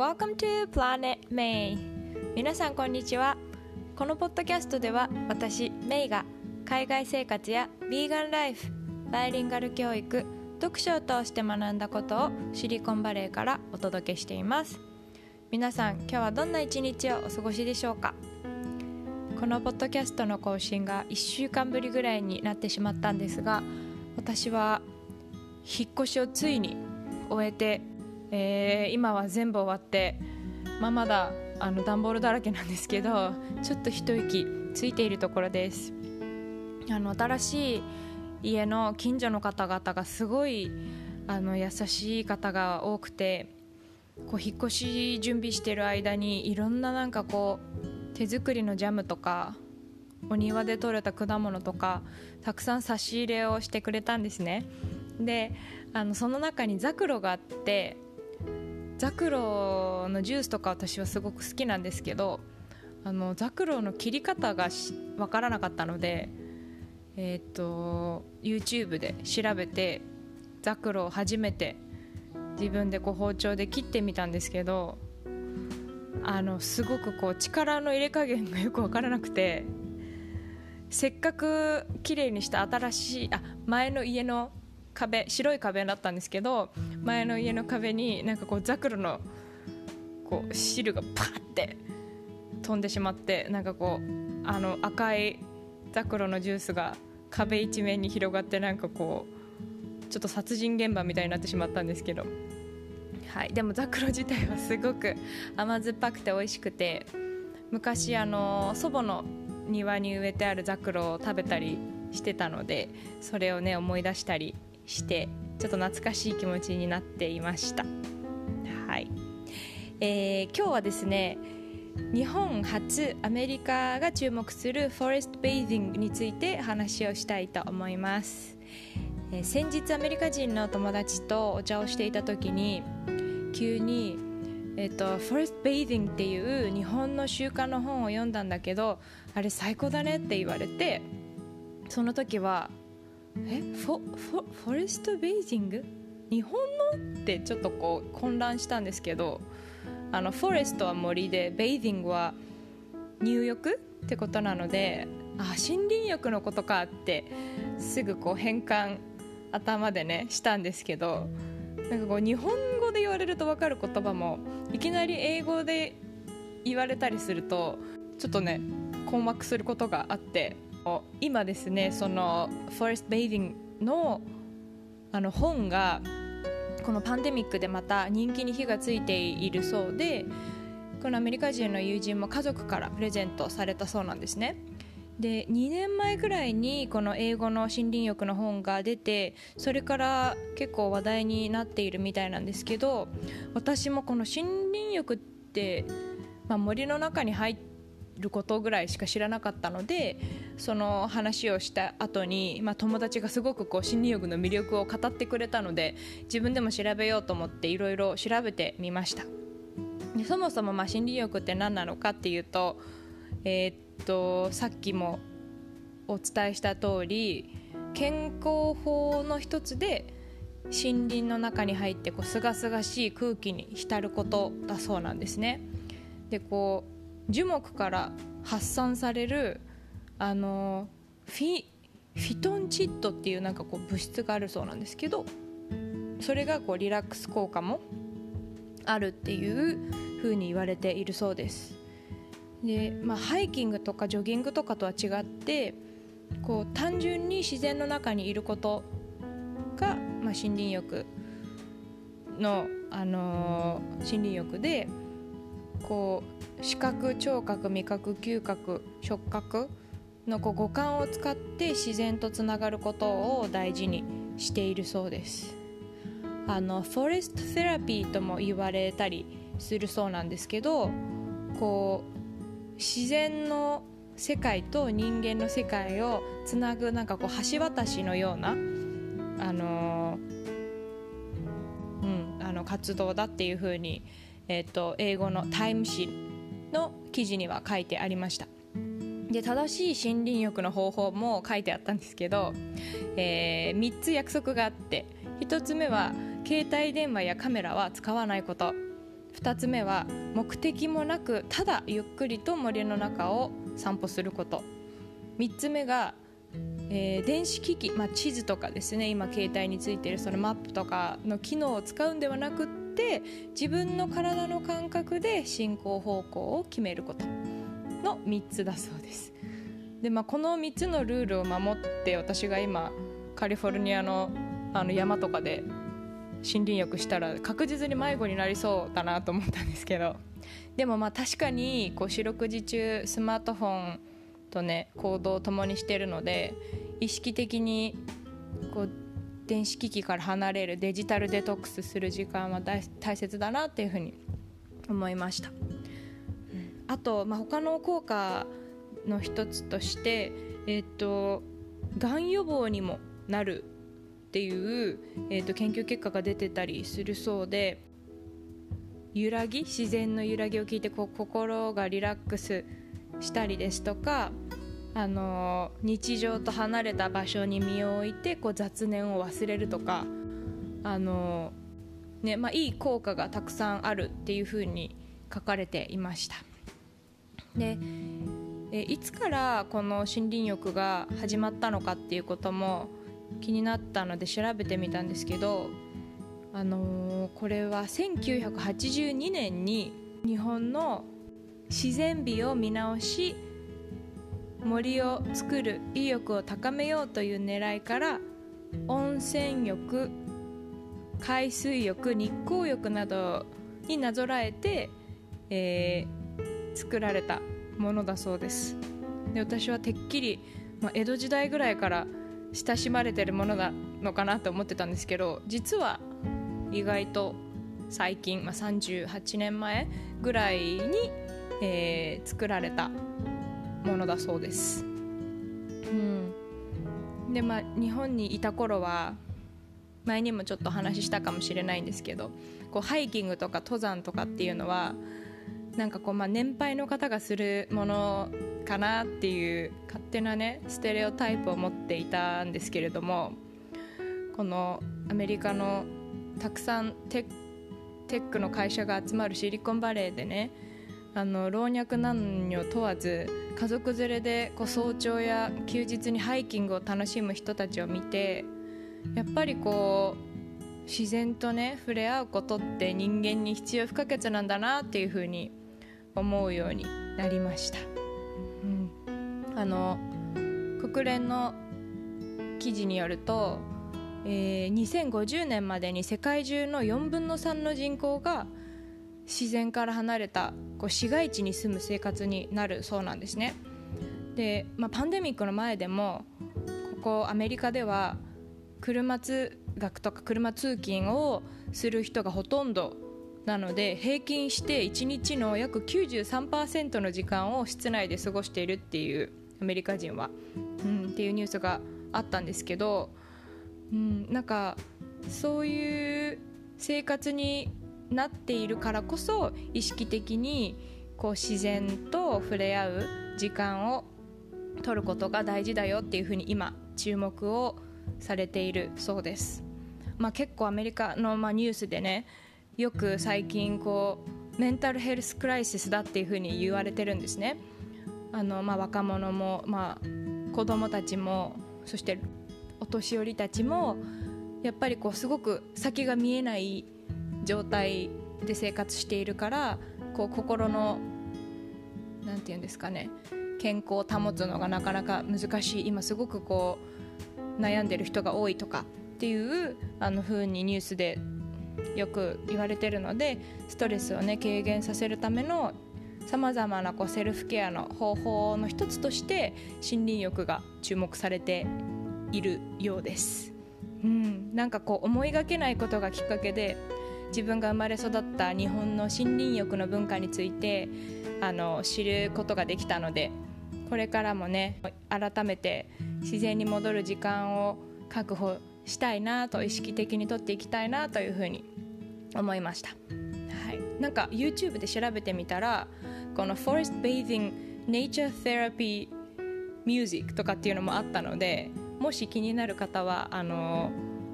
Welcome to Planet May. 皆さんこんにちは。このポッドキャストでは私メイが海外生活やビーガンライフバイリンガル教育読書を通して学んだことをシリコンバレーからお届けしています。皆さん今日はどんな一日をお過ごしでしょうか？このポッドキャストの更新が1週間ぶりぐらいになってしまったんですが私は引っ越しをついに終えて、えー、今は全部終わって、まあ、まだあの段ボールだらけなんですけどちょっと一息ついているところです。あの新しい家の近所の方々がすごいあの優しい方が多くてこう引っ越し準備してる間にいろんななんかこう手作りのジャムとかお庭で採れた果物とかたくさん差し入れをしてくれたんですね。であのその中にザクロがあってザクロのジュースとか私はすごく好きなんですけどあのザクロの切り方が分からなかったのでえー、っと YouTube で調べてザクロを初めて自分でこう包丁で切ってみたんですけどあのすごくこう力の入れ加減がよく分からなくてせっかく綺麗にした新しいあ前の家の壁白い壁だったんですけど前の家の壁になんかこうザクロのこう汁がパーって飛んでしまってなんかこうあの赤いザクロのジュースが壁一面に広がってなんかこうちょっと殺人現場みたいになってしまったんですけど、はい、でもザクロ自体はすごく甘酸っぱくて美味しくて昔あの祖母の庭に植えてあるザクロを食べたりしてたのでそれをね思い出したりしてちょっと懐かしい気持ちになっていました。はい、えー、今日はですね日本初アメリカが注目するフォレストベイディングについて話をしたいと思います、えー、先日アメリカ人の友達とお茶をしていた時に急にえっと、 forest bathing っていう日本の習慣の本を読んだんだけどあれ最高だねって言われてその時はえフォフォ forest bathing？日本のってちょっとこう混乱したんですけどあの forest は森で bathing は入浴ってことなのであ森林浴のことかってすぐこう変換頭でねしたんですけどなんかこう日本語で言われると分かる言葉もいきなり英語で言われたりするとちょっとね困惑することがあって今ですねそのフォレスト・ベイディングの本がこのパンデミックでまた人気に火がついているそうでこのアメリカ人の友人も家族からプレゼントされたそうなんですね。で2年前ぐらいにこの英語の森林浴の本が出てそれから結構話題になっているみたいなんですけど私もこの森林浴って、まあ、森の中に入ってることぐらいしか知らなかったのでその話をした後に、まあ、友達がすごくこう心理学の魅力を語ってくれたので自分でも調べようと思っていろいろ調べてみましたでそもそもまあ心理学って何なのかっていうと,、えー、っとさっきもお伝えした通り健康法の一つで森林の中に入ってこう清々しい空気に浸ることだそうなんですね。でこう樹木から発散されるあのフィフィトンチッドっていうなんかこう物質があるそうなんですけどそれがこうリラックス効果もあるっていう風に言われているそうです。で、まあ、ハイキングとかジョギングとかとは違ってこう単純に自然の中にいることが、まあ、森林浴の、あのー、森林浴でこう視覚聴覚味覚嗅覚触覚のこう五感を使って自然とつながることを大事にしているそうです。あのフォレストセラピーとも言われたりするそうなんですけどこう自然の世界と人間の世界をつなぐなんかこう橋渡しのようなあの、うん、あの活動だっていうふうにえーと、英語のタイム誌の記事には書いてありました。で正しい森林浴の方法も書いてあったんですけど、えー、3つ約束があって1つ目は携帯電話やカメラは使わないこと。2つ目は目的もなくただゆっくりと森の中を散歩すること。3つ目が、えー、電子機器、まあ、地図とかですね今携帯についているそのマップとかの機能を使うんではなくって自分の体の感覚で進行方向を決めることの3つだそうです。で、まあ、この3つのルールを守って私が今カリフォルニアのあの山とかで森林浴したら確実に迷子になりそうだなと思ったんですけど。でもまあ確かにこう四六時中スマートフォンとね行動を共にしてるので意識的にこう電子機器から離れるデジタルデトックスする時間は大切だなっていうふうに思いました。あと、まあ、他の効果の一つとして、えっと、がん予防にもなるっていう、えー、と研究結果が出てたりするそうで揺らぎ？自然の揺らぎを聞いてこう心がリラックスしたりですとか、あの、日常と離れた場所に身を置いてこう雑念を忘れるとか、あの、ねまあ、いい効果がたくさんあるっていうふうに書かれていました。でえいつからこの森林浴が始まったのかっていうことも気になったので調べてみたんですけど、あのー、これは1982年に日本の自然美を見直し森を作る意欲を高めようという狙いから温泉浴海水浴日光浴などになぞらえて、えー、作られたものだそうです。で私はてっきり、まあ、江戸時代ぐらいから親しまれてるものなのかなと思ってたんですけど実は意外と最近、まあ、38年前ぐらいに、えー、作られたものだそうです。うんでまあ、日本にいた頃は前にもちょっと話したかもしれないんですけどこうハイキングとか登山とかっていうのはなんかこう、まあ、年配の方がするものかなっていう勝手なねステレオタイプを持っていたんですけれどもこのアメリカのたくさんテックの会社が集まるシリコンバレーでねあの老若男女問わず家族連れでこう早朝や休日にハイキングを楽しむ人たちを見てやっぱりこう自然とね触れ合うことって人間に必要不可欠なんだなっていうふうに思うようになりました、うん、あの国連の記事によると、えー、2050年までに世界中の4分の3の人口が自然から離れたこう市街地に住む生活になるそうなんですね。で、まあ、パンデミックの前でもここアメリカでは車通学とか車通勤をする人がほとんどなので平均して1日の約93%の時間を室内で過ごしているっていうアメリカ人は、うん、っていうニュースがあったんですけど、うん、なんかそういう生活になっているからこそ意識的にこう自然と触れ合う時間を取ることが大事だよっていうふうに今注目をされているそうです。まあ、結構アメリカのまあニュースでねよく最近こうメンタルヘルスクライシスだっていうふうに言われてるんですねあの、まあ、若者も、まあ、子供たちもそしてお年寄りたちもやっぱりこうすごく先が見えない状態で生活しているからこう心の何て言うんですかね健康を保つのがなかなか難しい今すごくこう悩んでる人が多いとかっていうあの風にニュースでよく言われてるのでストレスをね軽減させるためのさまざまなこうセルフケアの方法の一つとして森林浴が注目されているようです。うん、なんかこう思いがけないことがきっかけで自分が生まれ育った日本の森林浴の文化についてあの知ることができたのでこれからもね改めて自然に戻る時間を確保したいなと意識的にとっていきたいなというふうに思いました、はい、なんか YouTube で調べてみたらこの Forest Bathing Nature Therapy Music とかっていうのもあったのでもし気になる方はあの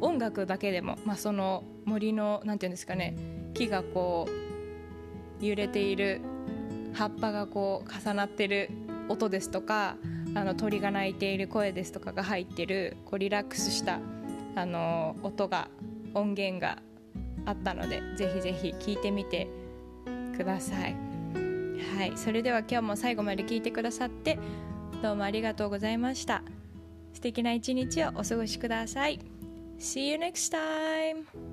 音楽だけでも、まあ、その森のなんていうんですかね木がこう揺れている葉っぱがこう重なってる音ですとかあの鳥が鳴いている声ですとかが入ってるこうリラックスしたあの音が音源があったのでぜひぜひ聞いてみてください。はいそれでは今日も最後まで聞いてくださってどうもありがとうございました。素敵な一日をお過ごしください。See you next time!